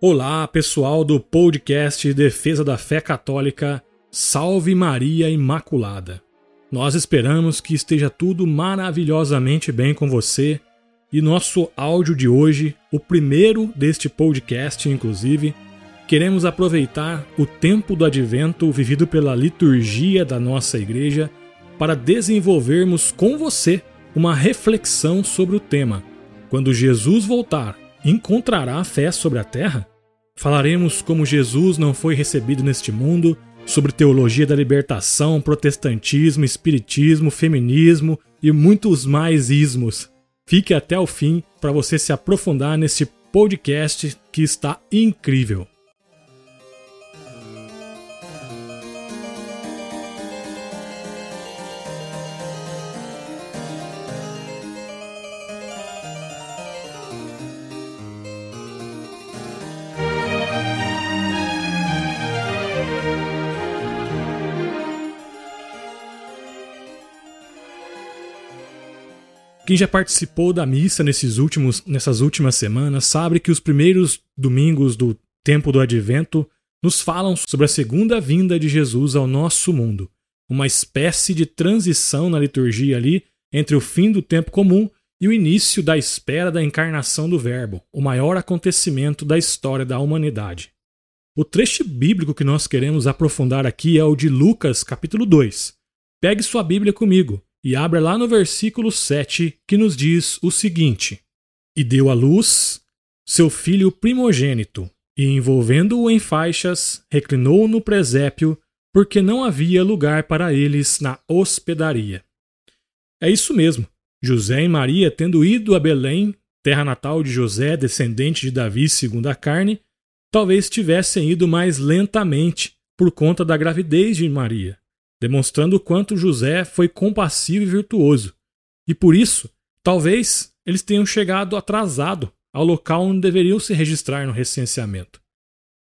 Olá, pessoal do podcast Defesa da Fé Católica. Salve Maria Imaculada. Nós esperamos que esteja tudo maravilhosamente bem com você e nosso áudio de hoje, o primeiro deste podcast, inclusive, queremos aproveitar o tempo do advento vivido pela liturgia da nossa igreja para desenvolvermos com você uma reflexão sobre o tema. Quando Jesus voltar, encontrará fé sobre a terra? Falaremos como Jesus não foi recebido neste mundo, sobre teologia da libertação, protestantismo, espiritismo, feminismo e muitos mais ismos. Fique até o fim para você se aprofundar nesse podcast que está incrível. Quem já participou da missa nesses últimos, nessas últimas semanas sabe que os primeiros domingos do tempo do advento nos falam sobre a segunda vinda de Jesus ao nosso mundo, uma espécie de transição na liturgia ali entre o fim do tempo comum e o início da espera da encarnação do Verbo, o maior acontecimento da história da humanidade. O trecho bíblico que nós queremos aprofundar aqui é o de Lucas, capítulo 2. Pegue sua Bíblia comigo e abra lá no versículo 7, que nos diz o seguinte: E deu à luz seu filho primogênito, e envolvendo-o em faixas, reclinou-o no presépio, porque não havia lugar para eles na hospedaria. É isso mesmo. José e Maria, tendo ido a Belém, terra natal de José, descendente de Davi segundo a carne, talvez tivessem ido mais lentamente por conta da gravidez de Maria demonstrando o quanto José foi compassivo e virtuoso. E por isso, talvez eles tenham chegado atrasado ao local onde deveriam se registrar no recenseamento.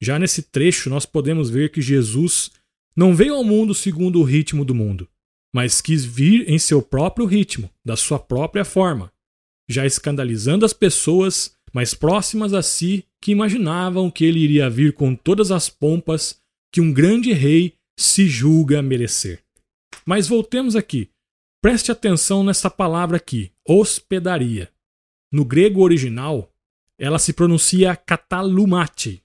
Já nesse trecho, nós podemos ver que Jesus não veio ao mundo segundo o ritmo do mundo, mas quis vir em seu próprio ritmo, da sua própria forma, já escandalizando as pessoas mais próximas a si que imaginavam que ele iria vir com todas as pompas que um grande rei se julga merecer. Mas voltemos aqui. Preste atenção nessa palavra aqui, hospedaria. No grego original, ela se pronuncia katalumate.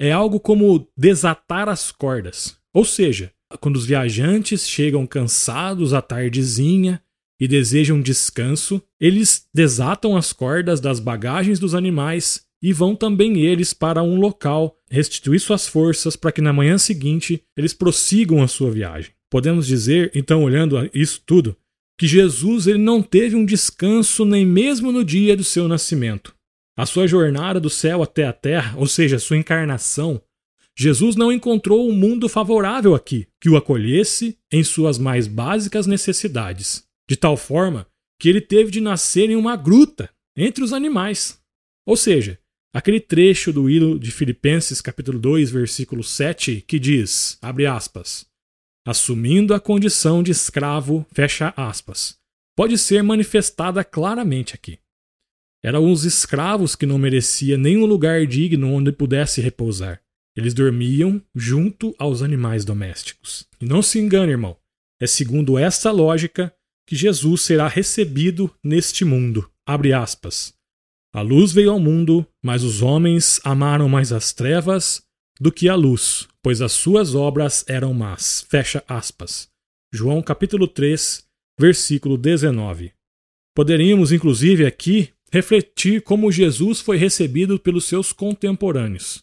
É algo como desatar as cordas. Ou seja, quando os viajantes chegam cansados à tardezinha e desejam descanso, eles desatam as cordas das bagagens dos animais e vão também eles para um local restituir suas forças para que na manhã seguinte eles prossigam a sua viagem. Podemos dizer, então, olhando isso tudo, que Jesus ele não teve um descanso nem mesmo no dia do seu nascimento. A sua jornada do céu até a terra, ou seja, sua encarnação, Jesus não encontrou um mundo favorável aqui que o acolhesse em suas mais básicas necessidades, de tal forma que ele teve de nascer em uma gruta entre os animais. Ou seja, Aquele trecho do hino de Filipenses, capítulo 2, versículo 7, que diz, abre aspas, assumindo a condição de escravo, fecha aspas, pode ser manifestada claramente aqui. Eram os escravos que não mereciam nenhum lugar digno onde pudesse repousar. Eles dormiam junto aos animais domésticos. E não se engane, irmão, é segundo essa lógica que Jesus será recebido neste mundo. Abre aspas. A luz veio ao mundo, mas os homens amaram mais as trevas do que a luz, pois as suas obras eram más. Fecha aspas. João capítulo 3, versículo 19. Poderíamos, inclusive, aqui refletir como Jesus foi recebido pelos seus contemporâneos.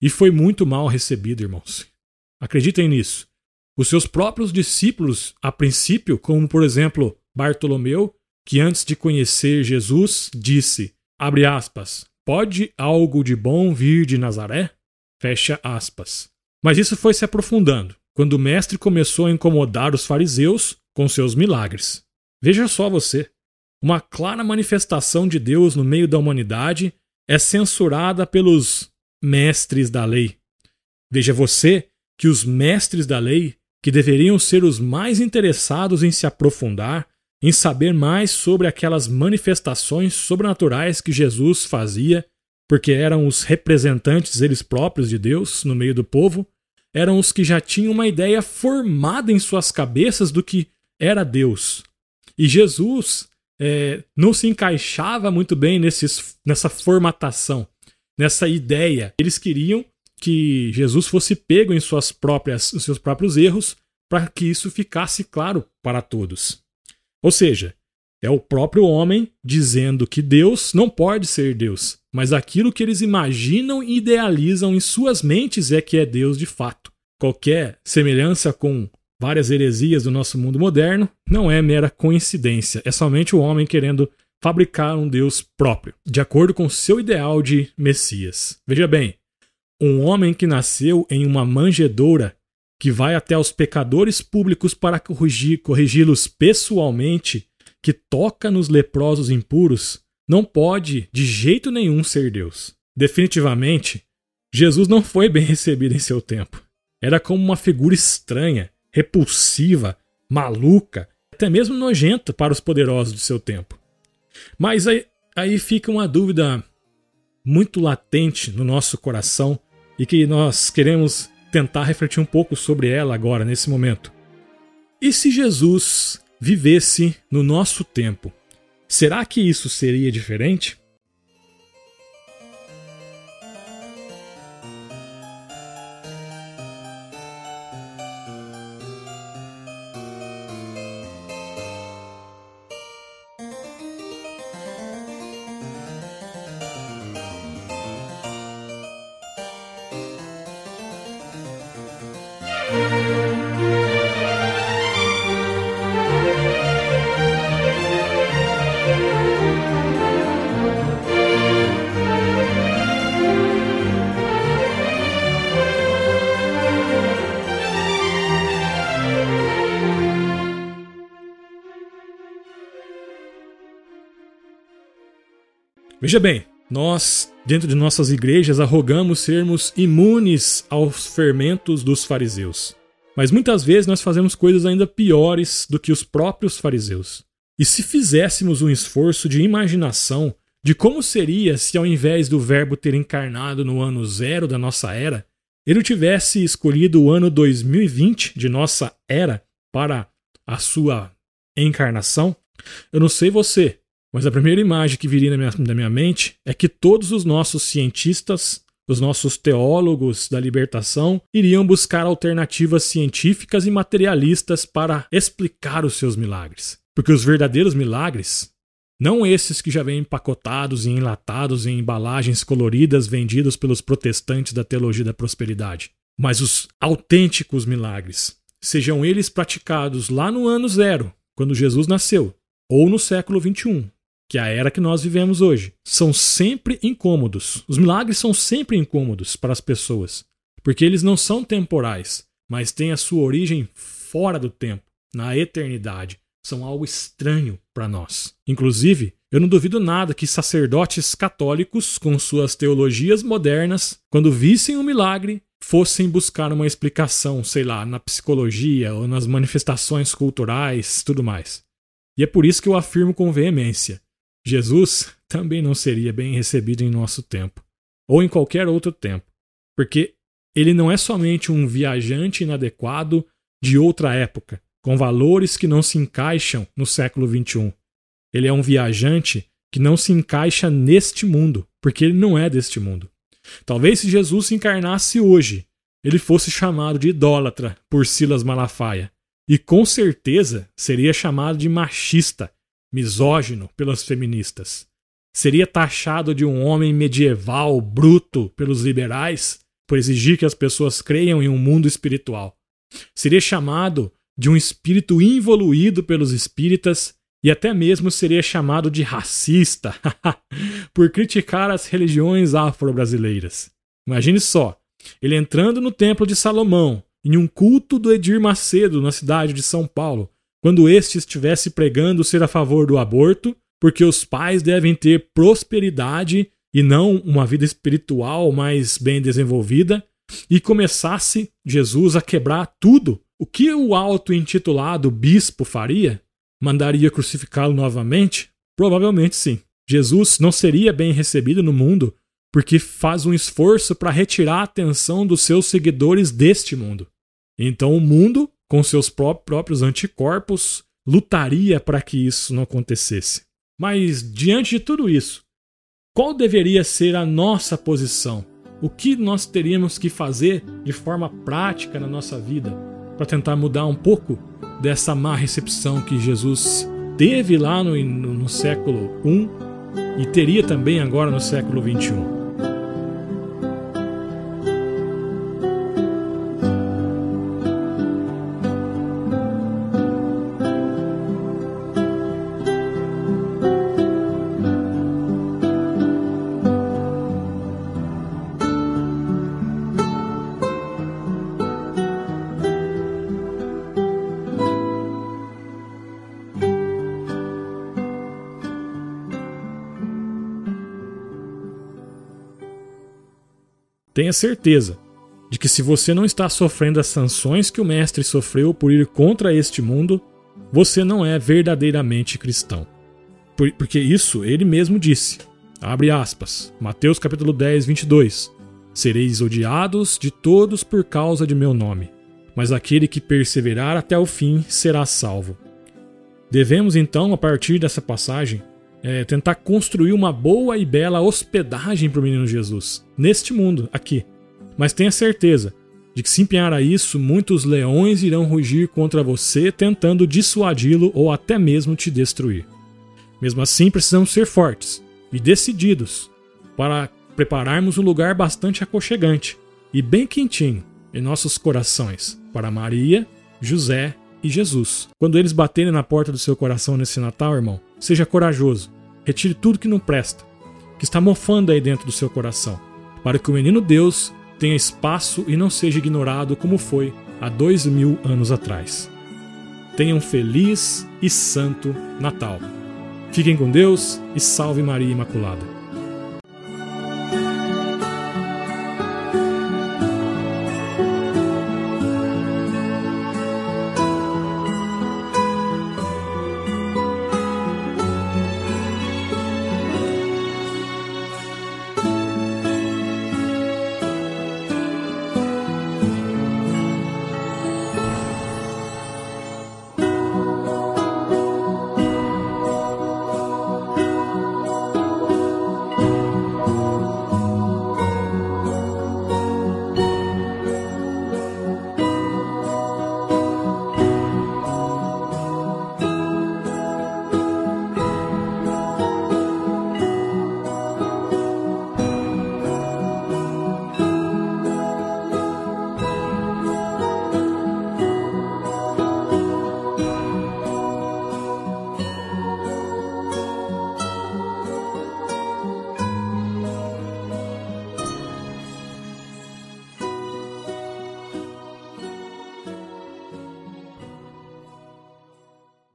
E foi muito mal recebido, irmãos. Acreditem nisso. Os seus próprios discípulos, a princípio, como por exemplo Bartolomeu, que antes de conhecer Jesus disse: Abre aspas. Pode algo de bom vir de Nazaré? Fecha aspas. Mas isso foi se aprofundando, quando o mestre começou a incomodar os fariseus com seus milagres. Veja só você. Uma clara manifestação de Deus no meio da humanidade é censurada pelos mestres da lei. Veja você que os mestres da lei, que deveriam ser os mais interessados em se aprofundar, em saber mais sobre aquelas manifestações sobrenaturais que Jesus fazia, porque eram os representantes eles próprios de Deus no meio do povo, eram os que já tinham uma ideia formada em suas cabeças do que era Deus. E Jesus é, não se encaixava muito bem nesses, nessa formatação, nessa ideia. Eles queriam que Jesus fosse pego em suas próprias, em seus próprios erros para que isso ficasse claro para todos. Ou seja, é o próprio homem dizendo que Deus não pode ser Deus, mas aquilo que eles imaginam e idealizam em suas mentes é que é Deus de fato. Qualquer semelhança com várias heresias do nosso mundo moderno não é mera coincidência, é somente o homem querendo fabricar um Deus próprio, de acordo com seu ideal de Messias. Veja bem, um homem que nasceu em uma manjedoura, que vai até aos pecadores públicos para corrigi-los pessoalmente, que toca nos leprosos impuros, não pode de jeito nenhum ser Deus. Definitivamente, Jesus não foi bem recebido em seu tempo. Era como uma figura estranha, repulsiva, maluca, até mesmo nojenta para os poderosos de seu tempo. Mas aí, aí fica uma dúvida muito latente no nosso coração e que nós queremos tentar refletir um pouco sobre ela agora, nesse momento. E se Jesus vivesse no nosso tempo, será que isso seria diferente? Veja bem, nós, dentro de nossas igrejas, arrogamos sermos imunes aos fermentos dos fariseus. Mas muitas vezes nós fazemos coisas ainda piores do que os próprios fariseus. E se fizéssemos um esforço de imaginação de como seria se, ao invés do Verbo ter encarnado no ano zero da nossa era, ele tivesse escolhido o ano 2020 de nossa era para a sua encarnação, eu não sei você, mas a primeira imagem que viria na minha, na minha mente é que todos os nossos cientistas, os nossos teólogos da libertação, iriam buscar alternativas científicas e materialistas para explicar os seus milagres. Porque os verdadeiros milagres, não esses que já vêm empacotados e enlatados em embalagens coloridas vendidos pelos protestantes da teologia da prosperidade, mas os autênticos milagres, sejam eles praticados lá no ano zero, quando Jesus nasceu, ou no século 21, que é a era que nós vivemos hoje, são sempre incômodos. Os milagres são sempre incômodos para as pessoas, porque eles não são temporais, mas têm a sua origem fora do tempo, na eternidade. São algo estranho para nós. Inclusive, eu não duvido nada que sacerdotes católicos, com suas teologias modernas, quando vissem um milagre, fossem buscar uma explicação, sei lá, na psicologia ou nas manifestações culturais, tudo mais. E é por isso que eu afirmo com veemência: Jesus também não seria bem recebido em nosso tempo, ou em qualquer outro tempo, porque ele não é somente um viajante inadequado de outra época, com valores que não se encaixam no século XXI. Ele é um viajante que não se encaixa neste mundo, porque ele não é deste mundo. Talvez se Jesus se encarnasse hoje, ele fosse chamado de idólatra por Silas Malafaia, e com certeza seria chamado de machista misógino pelas feministas. Seria taxado de um homem medieval, bruto pelos liberais, por exigir que as pessoas creiam em um mundo espiritual. Seria chamado de um espírito involuído pelos espíritas e até mesmo seria chamado de racista por criticar as religiões afro-brasileiras. Imagine só, ele entrando no templo de Salomão, em um culto do Edir Macedo na cidade de São Paulo, quando este estivesse pregando ser a favor do aborto, porque os pais devem ter prosperidade e não uma vida espiritual mais bem desenvolvida, e começasse Jesus a quebrar tudo, o que o auto-intitulado bispo faria? Mandaria crucificá-lo novamente? Provavelmente sim. Jesus não seria bem recebido no mundo porque faz um esforço para retirar a atenção dos seus seguidores deste mundo. Então o mundo, com seus próprios anticorpos, lutaria para que isso não acontecesse. Mas diante de tudo isso, qual deveria ser a nossa posição? O que nós teríamos que fazer de forma prática na nossa vida para tentar mudar um pouco dessa má recepção que Jesus teve lá no, no, no século I e teria também agora no século XXI? Tenha certeza de que se você não está sofrendo as sanções que o Mestre sofreu por ir contra este mundo, você não é verdadeiramente cristão. porque isso ele mesmo disse. Abre aspas. Mateus capítulo 10, 22. Sereis odiados de todos por causa de meu nome, mas aquele que perseverar até o fim será salvo. Devemos então, a partir dessa passagem, é, tentar construir uma boa e bela hospedagem para o menino Jesus, neste mundo, aqui. Mas tenha certeza de que se empenhar a isso, muitos leões irão rugir contra você, tentando dissuadi-lo ou até mesmo te destruir. Mesmo assim, precisamos ser fortes e decididos para prepararmos um lugar bastante aconchegante e bem quentinho em nossos corações para Maria, José e Jesus. Quando eles baterem na porta do seu coração nesse Natal, irmão, seja corajoso Retire tudo que não presta, que está mofando aí dentro do seu coração, para que o menino Deus tenha espaço e não seja ignorado como foi há dois mil anos atrás. Tenha um feliz e santo Natal. Fiquem com Deus e salve Maria Imaculada.